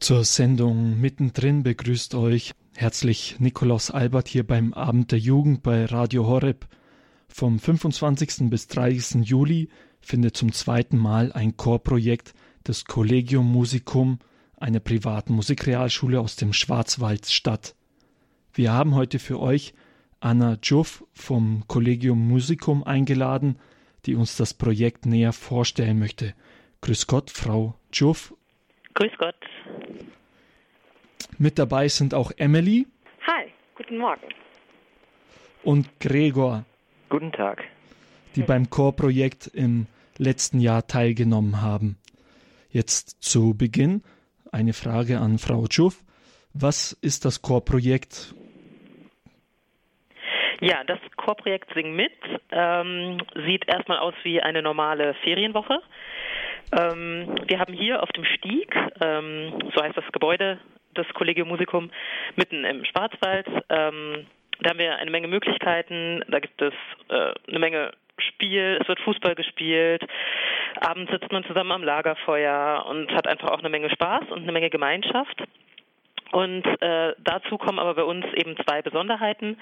Zur Sendung mittendrin begrüßt euch herzlich Nikolaus Albert hier beim Abend der Jugend bei Radio Horeb. Vom 25. bis 30. Juli findet zum zweiten Mal ein Chorprojekt des Collegium Musicum, einer privaten Musikrealschule aus dem Schwarzwald statt. Wir haben heute für euch Anna Juff vom Collegium Musicum eingeladen, die uns das Projekt näher vorstellen möchte. Grüß Gott, Frau Juff. Grüß Gott. Mit dabei sind auch Emily. Hi, guten Morgen. Und Gregor. Guten Tag. Die beim Chorprojekt im letzten Jahr teilgenommen haben. Jetzt zu Beginn eine Frage an Frau Schuff. Was ist das Chorprojekt? Ja, das Chorprojekt Sing mit ähm, sieht erstmal aus wie eine normale Ferienwoche. Ähm, wir haben hier auf dem Stieg, ähm, so heißt das Gebäude des Collegium Musicum, mitten im Schwarzwald. Ähm, da haben wir eine Menge Möglichkeiten. Da gibt es äh, eine Menge Spiel, es wird Fußball gespielt. Abends sitzt man zusammen am Lagerfeuer und hat einfach auch eine Menge Spaß und eine Menge Gemeinschaft. Und äh, dazu kommen aber bei uns eben zwei Besonderheiten.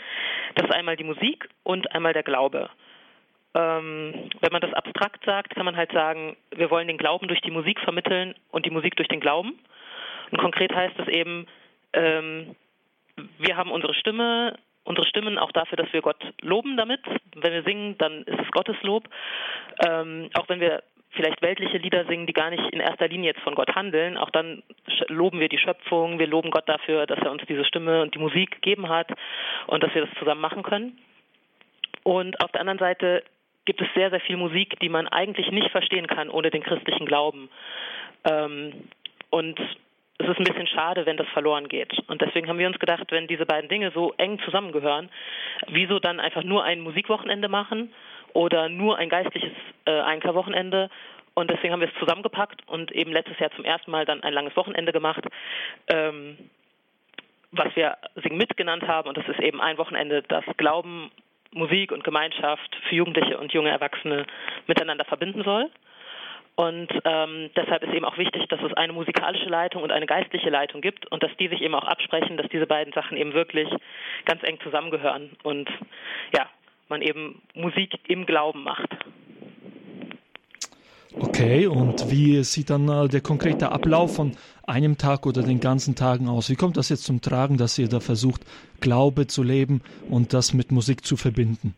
Das ist einmal die Musik und einmal der Glaube. Ähm, wenn man das abstrakt sagt, kann man halt sagen, wir wollen den Glauben durch die Musik vermitteln und die Musik durch den Glauben. Und konkret heißt es eben, ähm, wir haben unsere Stimme, unsere Stimmen auch dafür, dass wir Gott loben damit. Wenn wir singen, dann ist es Gottes Lob. Ähm, auch wenn wir vielleicht weltliche Lieder singen, die gar nicht in erster Linie jetzt von Gott handeln, auch dann loben wir die Schöpfung, wir loben Gott dafür, dass er uns diese Stimme und die Musik gegeben hat und dass wir das zusammen machen können. Und auf der anderen Seite gibt es sehr, sehr viel Musik, die man eigentlich nicht verstehen kann ohne den christlichen Glauben. Ähm, und es ist ein bisschen schade, wenn das verloren geht. Und deswegen haben wir uns gedacht, wenn diese beiden Dinge so eng zusammengehören, wieso dann einfach nur ein Musikwochenende machen oder nur ein geistliches äh, Einkehrwochenende. Und deswegen haben wir es zusammengepackt und eben letztes Jahr zum ersten Mal dann ein langes Wochenende gemacht, ähm, was wir Sing mit genannt haben. Und das ist eben ein Wochenende, das Glauben, Musik und Gemeinschaft für Jugendliche und junge Erwachsene miteinander verbinden soll. Und ähm, deshalb ist eben auch wichtig, dass es eine musikalische Leitung und eine geistliche Leitung gibt und dass die sich eben auch absprechen, dass diese beiden Sachen eben wirklich ganz eng zusammengehören und ja, man eben Musik im Glauben macht. Okay, und wie sieht dann äh, der konkrete Ablauf von einem Tag oder den ganzen Tagen aus? Wie kommt das jetzt zum Tragen, dass ihr da versucht, Glaube zu leben und das mit Musik zu verbinden?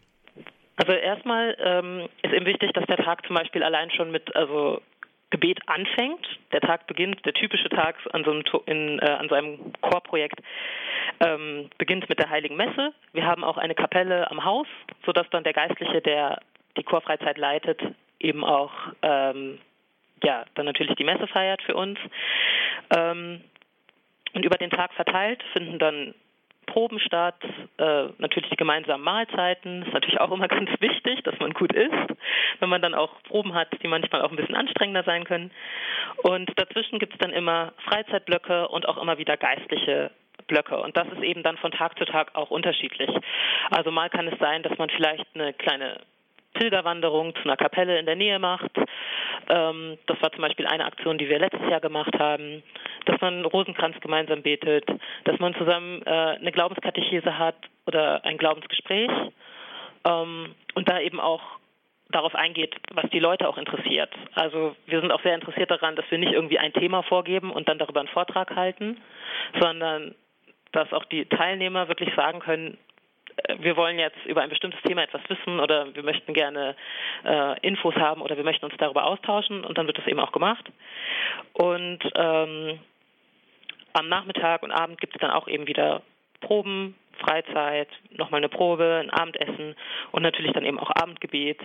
Also erstmal ähm, ist eben wichtig, dass der Tag zum Beispiel allein schon mit also Gebet anfängt. Der Tag beginnt, der typische Tag an so einem, in, äh, an so einem Chorprojekt ähm, beginnt mit der Heiligen Messe. Wir haben auch eine Kapelle am Haus, sodass dann der Geistliche, der die Chorfreizeit leitet, eben auch ähm, ja dann natürlich die Messe feiert für uns. Ähm, und über den Tag verteilt finden dann Proben statt, äh, natürlich die gemeinsamen Mahlzeiten, ist natürlich auch immer ganz wichtig, dass man gut isst, wenn man dann auch Proben hat, die manchmal auch ein bisschen anstrengender sein können. Und dazwischen gibt es dann immer Freizeitblöcke und auch immer wieder geistliche Blöcke. Und das ist eben dann von Tag zu Tag auch unterschiedlich. Also mal kann es sein, dass man vielleicht eine kleine Pilgerwanderung zu einer Kapelle in der Nähe macht. Ähm, das war zum Beispiel eine Aktion, die wir letztes Jahr gemacht haben, dass man Rosenkranz gemeinsam betet, dass man zusammen äh, eine Glaubenskatechese hat oder ein Glaubensgespräch ähm, und da eben auch darauf eingeht, was die Leute auch interessiert. Also wir sind auch sehr interessiert daran, dass wir nicht irgendwie ein Thema vorgeben und dann darüber einen Vortrag halten, sondern dass auch die Teilnehmer wirklich sagen können, wir wollen jetzt über ein bestimmtes Thema etwas wissen oder wir möchten gerne äh, Infos haben oder wir möchten uns darüber austauschen und dann wird das eben auch gemacht. Und ähm, am Nachmittag und Abend gibt es dann auch eben wieder Proben, Freizeit, nochmal eine Probe, ein Abendessen und natürlich dann eben auch Abendgebet.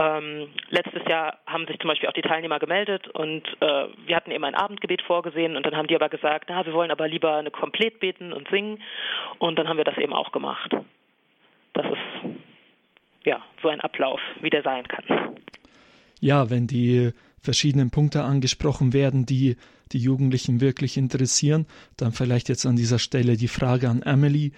Ähm, letztes Jahr haben sich zum Beispiel auch die Teilnehmer gemeldet und äh, wir hatten eben ein Abendgebet vorgesehen und dann haben die aber gesagt, na, wir wollen aber lieber eine Komplett beten und singen und dann haben wir das eben auch gemacht. Das ist ja so ein Ablauf, wie der sein kann. Ja, wenn die verschiedenen Punkte angesprochen werden, die die Jugendlichen wirklich interessieren, dann vielleicht jetzt an dieser Stelle die Frage an Emily.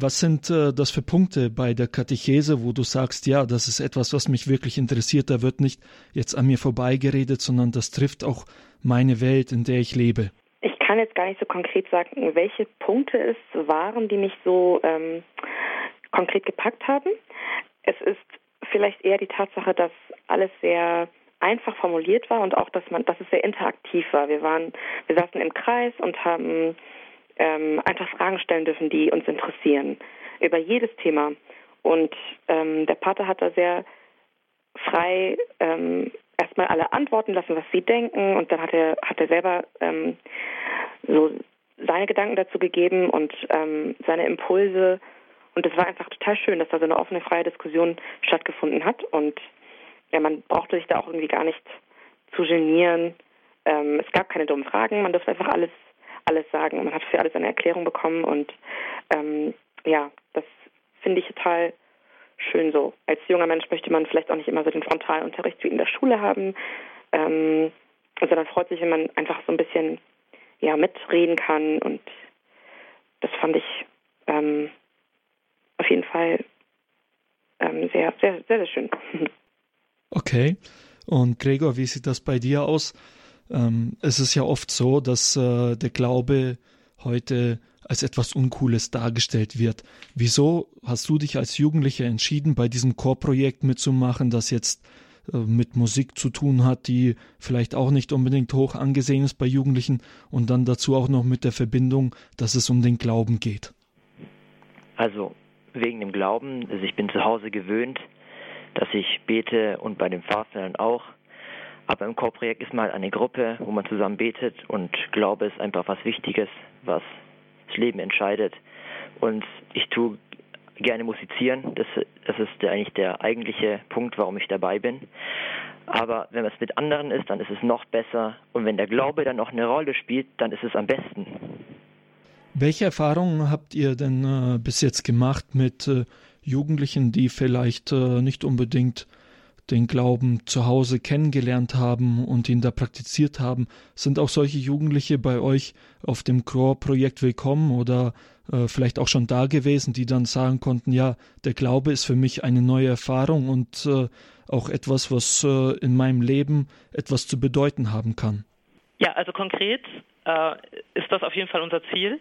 Was sind äh, das für Punkte bei der Katechese, wo du sagst, ja, das ist etwas, was mich wirklich interessiert, da wird nicht jetzt an mir vorbeigeredet, sondern das trifft auch meine Welt, in der ich lebe? Ich kann jetzt gar nicht so konkret sagen, welche Punkte es waren, die mich so ähm, konkret gepackt haben. Es ist vielleicht eher die Tatsache, dass alles sehr einfach formuliert war und auch, dass man, dass es sehr interaktiv war. Wir waren, wir saßen im Kreis und haben ähm, einfach Fragen stellen dürfen, die uns interessieren über jedes Thema. Und ähm, der Pater hat da sehr frei ähm, erstmal alle antworten lassen, was sie denken, und dann hat er hat er selber ähm, so seine Gedanken dazu gegeben und ähm, seine Impulse. Und es war einfach total schön, dass da so eine offene, freie Diskussion stattgefunden hat. Und ja, man brauchte sich da auch irgendwie gar nicht zu genieren. Ähm, es gab keine dummen Fragen, man durfte einfach alles, alles sagen. Man hat für alles eine Erklärung bekommen und ähm, ja, das finde ich total schön so. Als junger Mensch möchte man vielleicht auch nicht immer so den Frontalunterricht wie in der Schule haben, ähm, sondern freut sich, wenn man einfach so ein bisschen ja mitreden kann und das fand ich ähm, auf jeden Fall ähm, sehr, sehr, sehr, sehr schön. Okay. Und Gregor, wie sieht das bei dir aus? Ähm, es ist ja oft so, dass äh, der Glaube heute als etwas Uncooles dargestellt wird. Wieso hast du dich als Jugendlicher entschieden, bei diesem Chorprojekt mitzumachen, das jetzt äh, mit Musik zu tun hat, die vielleicht auch nicht unbedingt hoch angesehen ist bei Jugendlichen und dann dazu auch noch mit der Verbindung, dass es um den Glauben geht? Also wegen dem Glauben, also ich bin zu Hause gewöhnt, dass ich bete und bei den Pfarrern auch. Aber im Chorprojekt ist mal eine Gruppe, wo man zusammen betet und Glaube ist einfach was Wichtiges, was das Leben entscheidet. Und ich tue gerne musizieren. Das, das ist der, eigentlich der eigentliche Punkt, warum ich dabei bin. Aber wenn es mit anderen ist, dann ist es noch besser. Und wenn der Glaube dann noch eine Rolle spielt, dann ist es am besten. Welche Erfahrungen habt ihr denn äh, bis jetzt gemacht mit äh, Jugendlichen, die vielleicht äh, nicht unbedingt den Glauben zu Hause kennengelernt haben und ihn da praktiziert haben. Sind auch solche Jugendliche bei euch auf dem Core-Projekt willkommen oder äh, vielleicht auch schon da gewesen, die dann sagen konnten, ja, der Glaube ist für mich eine neue Erfahrung und äh, auch etwas, was äh, in meinem Leben etwas zu bedeuten haben kann? Ja, also konkret äh, ist das auf jeden Fall unser Ziel.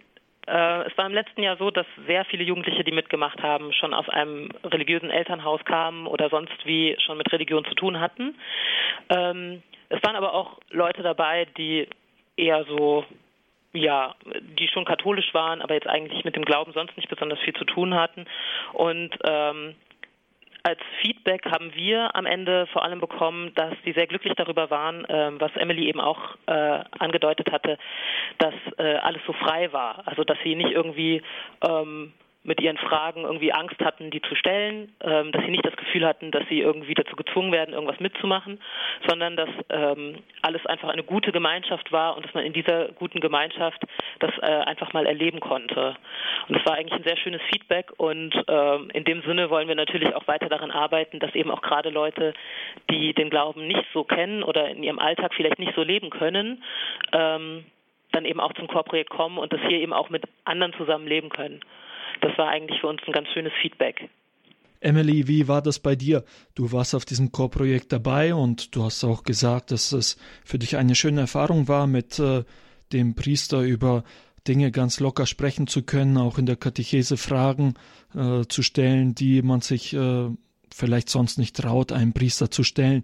Äh, es war im letzten Jahr so, dass sehr viele Jugendliche, die mitgemacht haben, schon aus einem religiösen Elternhaus kamen oder sonst wie schon mit Religion zu tun hatten. Ähm, es waren aber auch Leute dabei, die eher so ja, die schon katholisch waren, aber jetzt eigentlich mit dem Glauben sonst nicht besonders viel zu tun hatten. Und ähm, als Feedback haben wir am Ende vor allem bekommen, dass sie sehr glücklich darüber waren, äh, was Emily eben auch äh, angedeutet hatte, dass äh, alles so frei war. Also dass sie nicht irgendwie ähm, mit ihren Fragen irgendwie Angst hatten, die zu stellen, ähm, dass sie nicht das Gefühl hatten, dass sie irgendwie dazu gezwungen werden, irgendwas mitzumachen, sondern dass ähm, alles einfach eine gute Gemeinschaft war und dass man in dieser guten Gemeinschaft das äh, einfach mal erleben konnte. Und das war eigentlich ein sehr schönes Feedback und ähm, in dem Sinne wollen wir natürlich auch weiter daran arbeiten, dass eben auch gerade Leute, die den Glauben nicht so kennen oder in ihrem Alltag vielleicht nicht so leben können, ähm, dann eben auch zum Chorprojekt kommen und das hier eben auch mit anderen zusammen leben können das war eigentlich für uns ein ganz schönes Feedback. Emily, wie war das bei dir? Du warst auf diesem Chorprojekt dabei und du hast auch gesagt, dass es für dich eine schöne Erfahrung war, mit äh, dem Priester über Dinge ganz locker sprechen zu können, auch in der Katechese Fragen äh, zu stellen, die man sich äh, vielleicht sonst nicht traut, einem Priester zu stellen.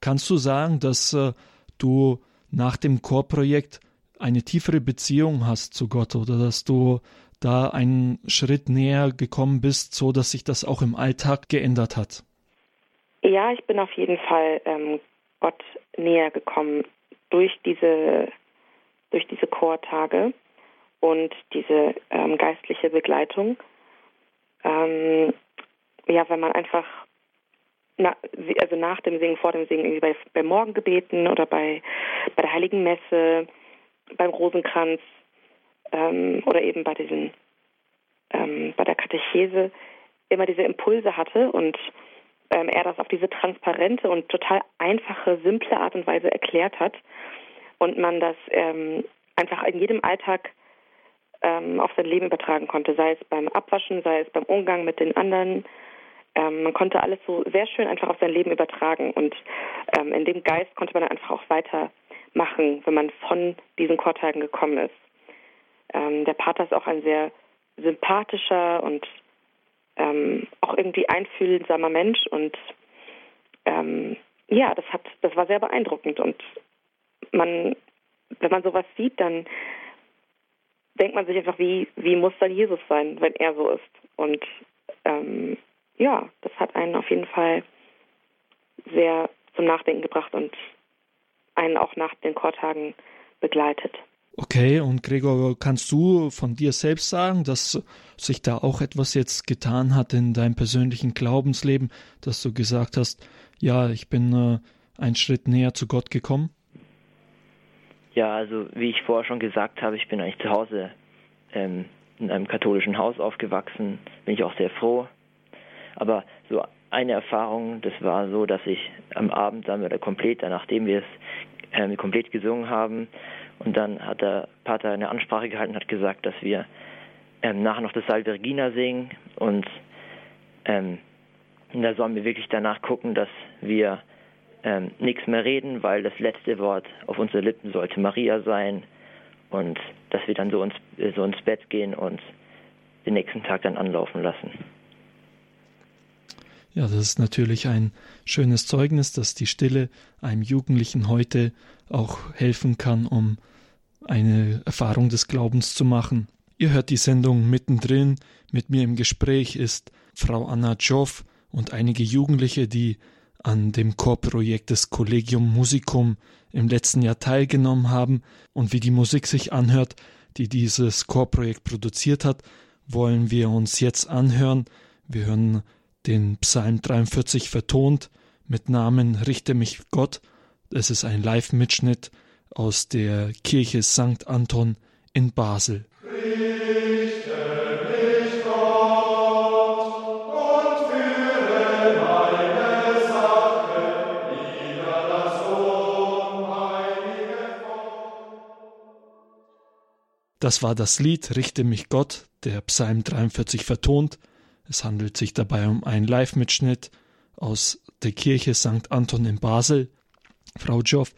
Kannst du sagen, dass äh, du nach dem Chorprojekt eine tiefere Beziehung hast zu Gott oder dass du da einen Schritt näher gekommen bist, so dass sich das auch im Alltag geändert hat? Ja, ich bin auf jeden Fall ähm, Gott näher gekommen durch diese durch diese Chortage und diese ähm, geistliche Begleitung. Ähm, ja, wenn man einfach na, also nach dem Singen, vor dem Singen, irgendwie bei, bei Morgengebeten oder bei, bei der Heiligen Messe, beim Rosenkranz ähm, oder eben bei diesen ähm, bei der Katechese immer diese Impulse hatte und ähm, er das auf diese transparente und total einfache, simple Art und Weise erklärt hat und man das ähm, einfach in jedem Alltag ähm, auf sein Leben übertragen konnte, sei es beim Abwaschen, sei es beim Umgang mit den anderen. Ähm, man konnte alles so sehr schön einfach auf sein Leben übertragen und in dem Geist konnte man dann einfach auch weitermachen, wenn man von diesen Chortagen gekommen ist. Ähm, der Pater ist auch ein sehr sympathischer und ähm, auch irgendwie einfühlsamer Mensch und ähm, ja, das hat, das war sehr beeindruckend und man, wenn man sowas sieht, dann denkt man sich einfach, wie, wie muss dann Jesus sein, wenn er so ist? Und ähm, ja, das hat einen auf jeden Fall sehr zum Nachdenken gebracht und einen auch nach den Chortagen begleitet. Okay, und Gregor, kannst du von dir selbst sagen, dass sich da auch etwas jetzt getan hat in deinem persönlichen Glaubensleben, dass du gesagt hast, ja, ich bin äh, einen Schritt näher zu Gott gekommen? Ja, also wie ich vorher schon gesagt habe, ich bin eigentlich zu Hause ähm, in einem katholischen Haus aufgewachsen, bin ich auch sehr froh. Aber so eine Erfahrung, das war so, dass ich am Abend dann oder komplett, nachdem wir es ähm, komplett gesungen haben, und dann hat der Pater eine Ansprache gehalten und hat gesagt, dass wir ähm, nachher noch das Salve Regina singen und ähm, da sollen wir wirklich danach gucken, dass wir ähm, nichts mehr reden, weil das letzte Wort auf unsere Lippen sollte Maria sein und dass wir dann so ins, so ins Bett gehen und den nächsten Tag dann anlaufen lassen. Ja, das ist natürlich ein schönes Zeugnis, dass die Stille einem Jugendlichen heute auch helfen kann, um eine Erfahrung des Glaubens zu machen. Ihr hört die Sendung mittendrin. Mit mir im Gespräch ist Frau Anna Joff und einige Jugendliche, die an dem Chorprojekt des Collegium Musicum im letzten Jahr teilgenommen haben und wie die Musik sich anhört, die dieses Chorprojekt produziert hat, wollen wir uns jetzt anhören. Wir hören den Psalm 43 vertont mit Namen Richte mich Gott. Es ist ein Live-Mitschnitt aus der Kirche St. Anton in Basel. Das war das Lied Richte mich Gott, der Psalm 43 vertont. Es handelt sich dabei um einen Live-Mitschnitt aus der Kirche St. Anton in Basel. Frau Joff,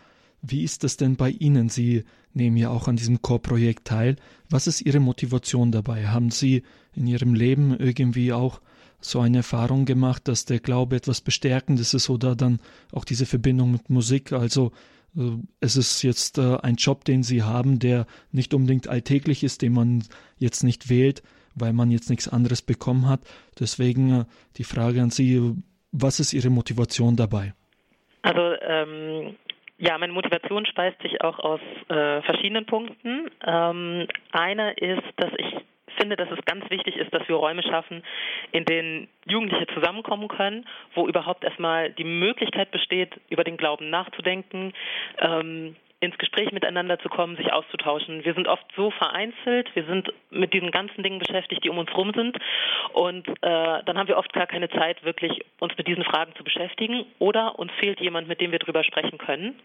wie ist es denn bei Ihnen? Sie nehmen ja auch an diesem Chorprojekt teil. Was ist Ihre Motivation dabei? Haben Sie in Ihrem Leben irgendwie auch so eine Erfahrung gemacht, dass der Glaube etwas Bestärkendes ist oder dann auch diese Verbindung mit Musik? Also äh, es ist jetzt äh, ein Job, den Sie haben, der nicht unbedingt alltäglich ist, den man jetzt nicht wählt, weil man jetzt nichts anderes bekommen hat. Deswegen äh, die Frage an Sie, was ist Ihre Motivation dabei? Also ähm, ja, meine Motivation speist sich auch aus äh, verschiedenen Punkten. Ähm, eine ist, dass ich finde, dass es ganz wichtig ist, dass wir Räume schaffen, in denen Jugendliche zusammenkommen können, wo überhaupt erstmal die Möglichkeit besteht, über den Glauben nachzudenken, ähm, ins Gespräch miteinander zu kommen, sich auszutauschen. Wir sind oft so vereinzelt, wir sind mit diesen ganzen Dingen beschäftigt, die um uns rum sind. Und äh, dann haben wir oft gar keine Zeit, wirklich uns mit diesen Fragen zu beschäftigen. Oder uns fehlt jemand, mit dem wir darüber sprechen können.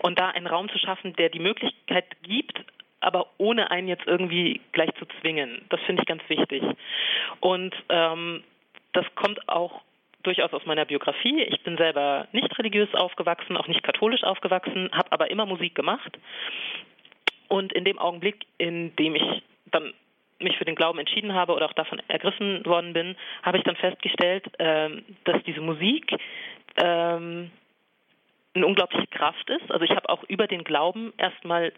Und da einen Raum zu schaffen, der die Möglichkeit gibt, aber ohne einen jetzt irgendwie gleich zu zwingen. Das finde ich ganz wichtig. Und ähm, das kommt auch durchaus aus meiner Biografie. Ich bin selber nicht religiös aufgewachsen, auch nicht katholisch aufgewachsen, habe aber immer Musik gemacht. Und in dem Augenblick, in dem ich dann mich für den Glauben entschieden habe oder auch davon ergriffen worden bin, habe ich dann festgestellt, ähm, dass diese Musik ähm, eine unglaubliche Kraft ist. Also ich habe auch über den Glauben erstmal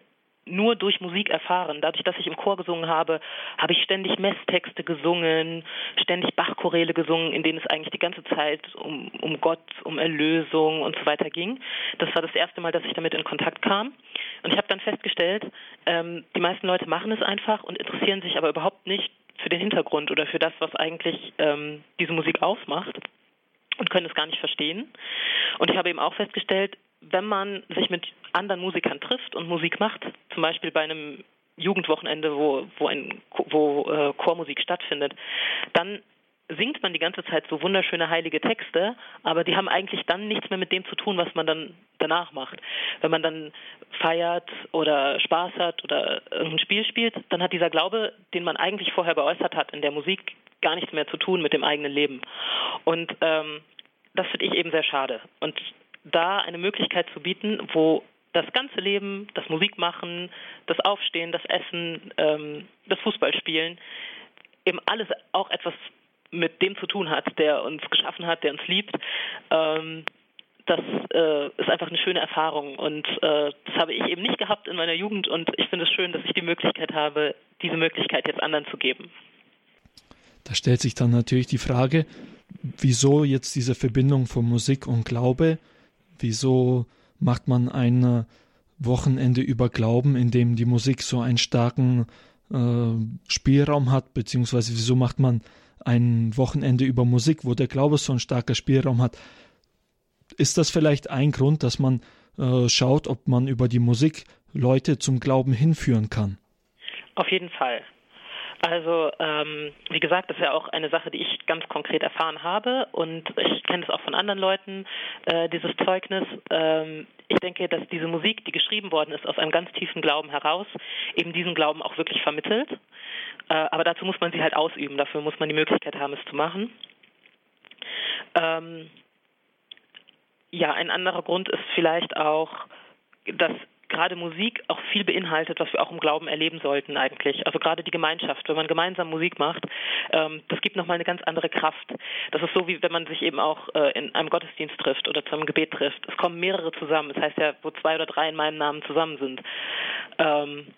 nur durch Musik erfahren. Dadurch, dass ich im Chor gesungen habe, habe ich ständig Messtexte gesungen, ständig Bachchoräle gesungen, in denen es eigentlich die ganze Zeit um, um Gott, um Erlösung und so weiter ging. Das war das erste Mal, dass ich damit in Kontakt kam. Und ich habe dann festgestellt, ähm, die meisten Leute machen es einfach und interessieren sich aber überhaupt nicht für den Hintergrund oder für das, was eigentlich ähm, diese Musik ausmacht und können es gar nicht verstehen. Und ich habe eben auch festgestellt, wenn man sich mit anderen Musikern trifft und Musik macht, zum Beispiel bei einem Jugendwochenende, wo, wo, ein, wo äh, Chormusik stattfindet, dann singt man die ganze Zeit so wunderschöne heilige Texte, aber die haben eigentlich dann nichts mehr mit dem zu tun, was man dann danach macht. Wenn man dann feiert oder Spaß hat oder irgendein Spiel spielt, dann hat dieser Glaube, den man eigentlich vorher geäußert hat in der Musik, gar nichts mehr zu tun mit dem eigenen Leben. Und ähm, das finde ich eben sehr schade. Und da eine Möglichkeit zu bieten, wo das ganze Leben, das Musikmachen, das Aufstehen, das Essen, ähm, das Fußballspielen, eben alles auch etwas mit dem zu tun hat, der uns geschaffen hat, der uns liebt. Ähm, das äh, ist einfach eine schöne Erfahrung und äh, das habe ich eben nicht gehabt in meiner Jugend und ich finde es schön, dass ich die Möglichkeit habe, diese Möglichkeit jetzt anderen zu geben. Da stellt sich dann natürlich die Frage, wieso jetzt diese Verbindung von Musik und Glaube? Wieso macht man ein Wochenende über Glauben, in dem die Musik so einen starken äh, Spielraum hat, beziehungsweise wieso macht man ein Wochenende über Musik, wo der Glaube so einen starken Spielraum hat? Ist das vielleicht ein Grund, dass man äh, schaut, ob man über die Musik Leute zum Glauben hinführen kann? Auf jeden Fall. Also ähm, wie gesagt, das ist ja auch eine Sache, die ich ganz konkret erfahren habe und ich kenne es auch von anderen Leuten, äh, dieses Zeugnis. Ähm, ich denke, dass diese Musik, die geschrieben worden ist aus einem ganz tiefen Glauben heraus, eben diesen Glauben auch wirklich vermittelt. Äh, aber dazu muss man sie halt ausüben, dafür muss man die Möglichkeit haben, es zu machen. Ähm, ja, ein anderer Grund ist vielleicht auch, dass gerade Musik auch viel beinhaltet, was wir auch im Glauben erleben sollten eigentlich. Also gerade die Gemeinschaft, wenn man gemeinsam Musik macht, ähm, das gibt nochmal eine ganz andere Kraft. Das ist so, wie wenn man sich eben auch äh, in einem Gottesdienst trifft oder zu einem Gebet trifft. Es kommen mehrere zusammen. Das heißt ja, wo zwei oder drei in meinem Namen zusammen sind. Ähm,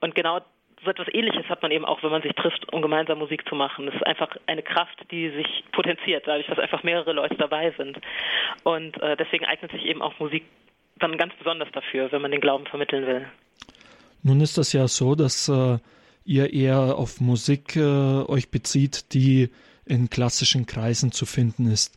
und genau so etwas Ähnliches hat man eben auch, wenn man sich trifft, um gemeinsam Musik zu machen. Das ist einfach eine Kraft, die sich potenziert, dadurch, dass einfach mehrere Leute dabei sind. Und äh, deswegen eignet sich eben auch Musik dann ganz besonders dafür, wenn man den Glauben vermitteln will. Nun ist das ja so, dass äh, ihr eher auf Musik äh, euch bezieht, die in klassischen Kreisen zu finden ist.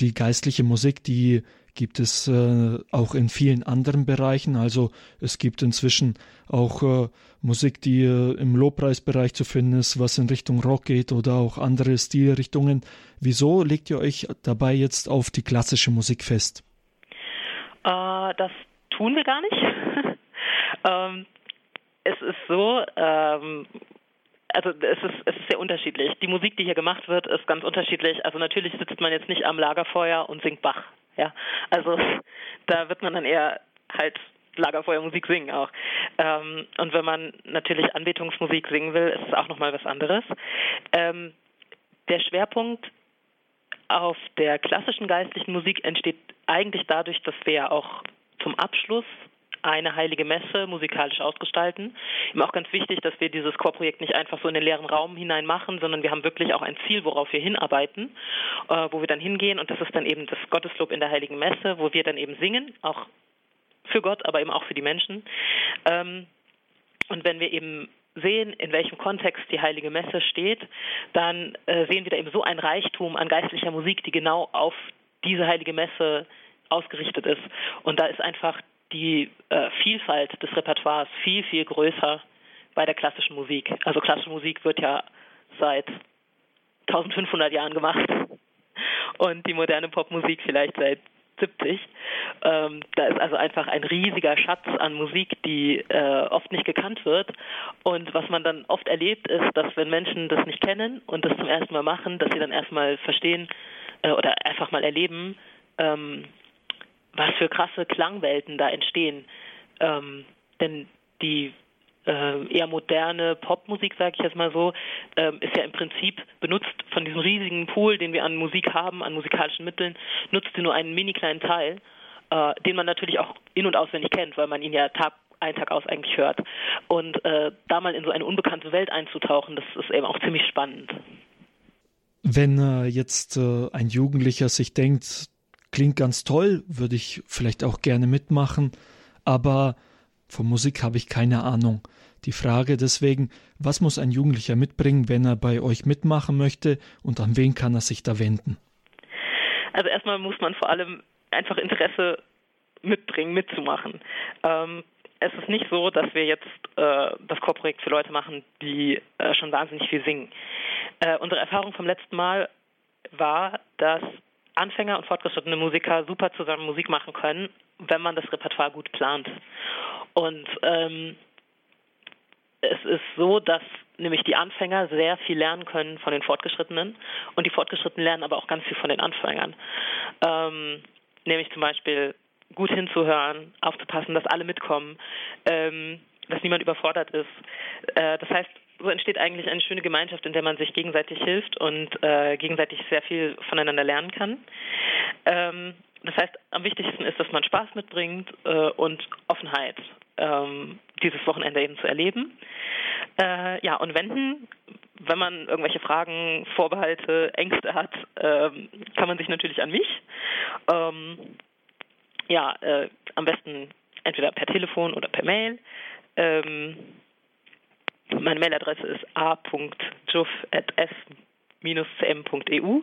Die geistliche Musik, die gibt es äh, auch in vielen anderen Bereichen. Also es gibt inzwischen auch äh, Musik, die äh, im Lobpreisbereich zu finden ist, was in Richtung Rock geht oder auch andere Stilrichtungen. Wieso legt ihr euch dabei jetzt auf die klassische Musik fest? Äh, das tun wir gar nicht. ähm, es ist so, ähm, also es ist, es ist sehr unterschiedlich. Die Musik, die hier gemacht wird, ist ganz unterschiedlich. Also natürlich sitzt man jetzt nicht am Lagerfeuer und singt Bach. Ja, also da wird man dann eher halt Lagerfeuermusik singen auch. Ähm, und wenn man natürlich Anbetungsmusik singen will, ist es auch nochmal was anderes. Ähm, der Schwerpunkt auf der klassischen geistlichen Musik entsteht eigentlich dadurch, dass wir ja auch zum Abschluss eine heilige Messe musikalisch ausgestalten. Ihm auch ganz wichtig, dass wir dieses Chorprojekt nicht einfach so in den leeren Raum hinein machen, sondern wir haben wirklich auch ein Ziel, worauf wir hinarbeiten, äh, wo wir dann hingehen und das ist dann eben das Gotteslob in der heiligen Messe, wo wir dann eben singen, auch für Gott, aber eben auch für die Menschen. Ähm, und wenn wir eben sehen, in welchem Kontext die Heilige Messe steht, dann äh, sehen wir da eben so ein Reichtum an geistlicher Musik, die genau auf diese Heilige Messe ausgerichtet ist. Und da ist einfach die äh, Vielfalt des Repertoires viel, viel größer bei der klassischen Musik. Also klassische Musik wird ja seit 1500 Jahren gemacht und die moderne Popmusik vielleicht seit 70. Ähm, da ist also einfach ein riesiger Schatz an Musik, die äh, oft nicht gekannt wird. Und was man dann oft erlebt, ist, dass wenn Menschen das nicht kennen und das zum ersten Mal machen, dass sie dann erstmal verstehen äh, oder einfach mal erleben, ähm, was für krasse Klangwelten da entstehen. Ähm, denn die eher moderne Popmusik, sage ich jetzt mal so, äh, ist ja im Prinzip benutzt von diesem riesigen Pool, den wir an Musik haben, an musikalischen Mitteln, nutzt sie nur einen mini kleinen Teil, äh, den man natürlich auch in- und auswendig kennt, weil man ihn ja Tag ein Tag aus eigentlich hört. Und äh, da mal in so eine unbekannte Welt einzutauchen, das ist eben auch ziemlich spannend. Wenn äh, jetzt äh, ein Jugendlicher sich denkt, klingt ganz toll, würde ich vielleicht auch gerne mitmachen, aber von Musik habe ich keine Ahnung. Die Frage deswegen, was muss ein Jugendlicher mitbringen, wenn er bei euch mitmachen möchte und an wen kann er sich da wenden? Also erstmal muss man vor allem einfach Interesse mitbringen, mitzumachen. Ähm, es ist nicht so, dass wir jetzt äh, das Chorprojekt für Leute machen, die äh, schon wahnsinnig viel singen. Äh, unsere Erfahrung vom letzten Mal war, dass Anfänger und fortgeschrittene Musiker super zusammen Musik machen können, wenn man das Repertoire gut plant. Und ähm, es ist so, dass nämlich die Anfänger sehr viel lernen können von den Fortgeschrittenen und die Fortgeschrittenen lernen aber auch ganz viel von den Anfängern. Ähm, nämlich zum Beispiel gut hinzuhören, aufzupassen, dass alle mitkommen, ähm, dass niemand überfordert ist. Äh, das heißt, so entsteht eigentlich eine schöne Gemeinschaft, in der man sich gegenseitig hilft und äh, gegenseitig sehr viel voneinander lernen kann. Ähm, das heißt, am wichtigsten ist, dass man Spaß mitbringt äh, und Offenheit, ähm, dieses Wochenende eben zu erleben. Äh, ja, und wenden, wenn man irgendwelche Fragen, Vorbehalte, Ängste hat, ähm, kann man sich natürlich an mich. Ähm, ja, äh, am besten entweder per Telefon oder per Mail. Ähm, meine Mailadresse ist a.juff.s-cm.eu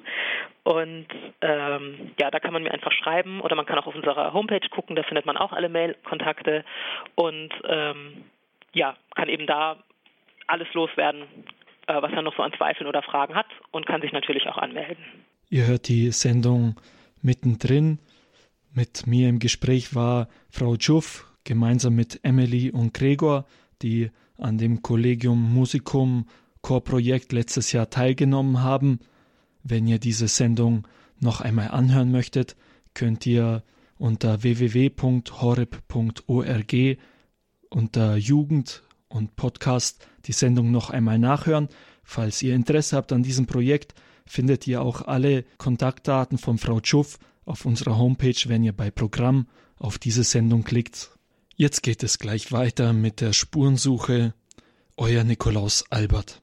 und ähm, ja, da kann man mir einfach schreiben oder man kann auch auf unserer Homepage gucken, da findet man auch alle Mailkontakte und ähm, ja, kann eben da alles loswerden, äh, was er noch so an Zweifeln oder Fragen hat und kann sich natürlich auch anmelden. Ihr hört die Sendung mittendrin. Mit mir im Gespräch war Frau Juff gemeinsam mit Emily und Gregor, die an dem Collegium Musicum Chorprojekt letztes Jahr teilgenommen haben. Wenn ihr diese Sendung noch einmal anhören möchtet, könnt ihr unter www.horeb.org unter Jugend und Podcast die Sendung noch einmal nachhören. Falls ihr Interesse habt an diesem Projekt, findet ihr auch alle Kontaktdaten von Frau Schuff auf unserer Homepage, wenn ihr bei Programm auf diese Sendung klickt. Jetzt geht es gleich weiter mit der Spurensuche. Euer Nikolaus Albert.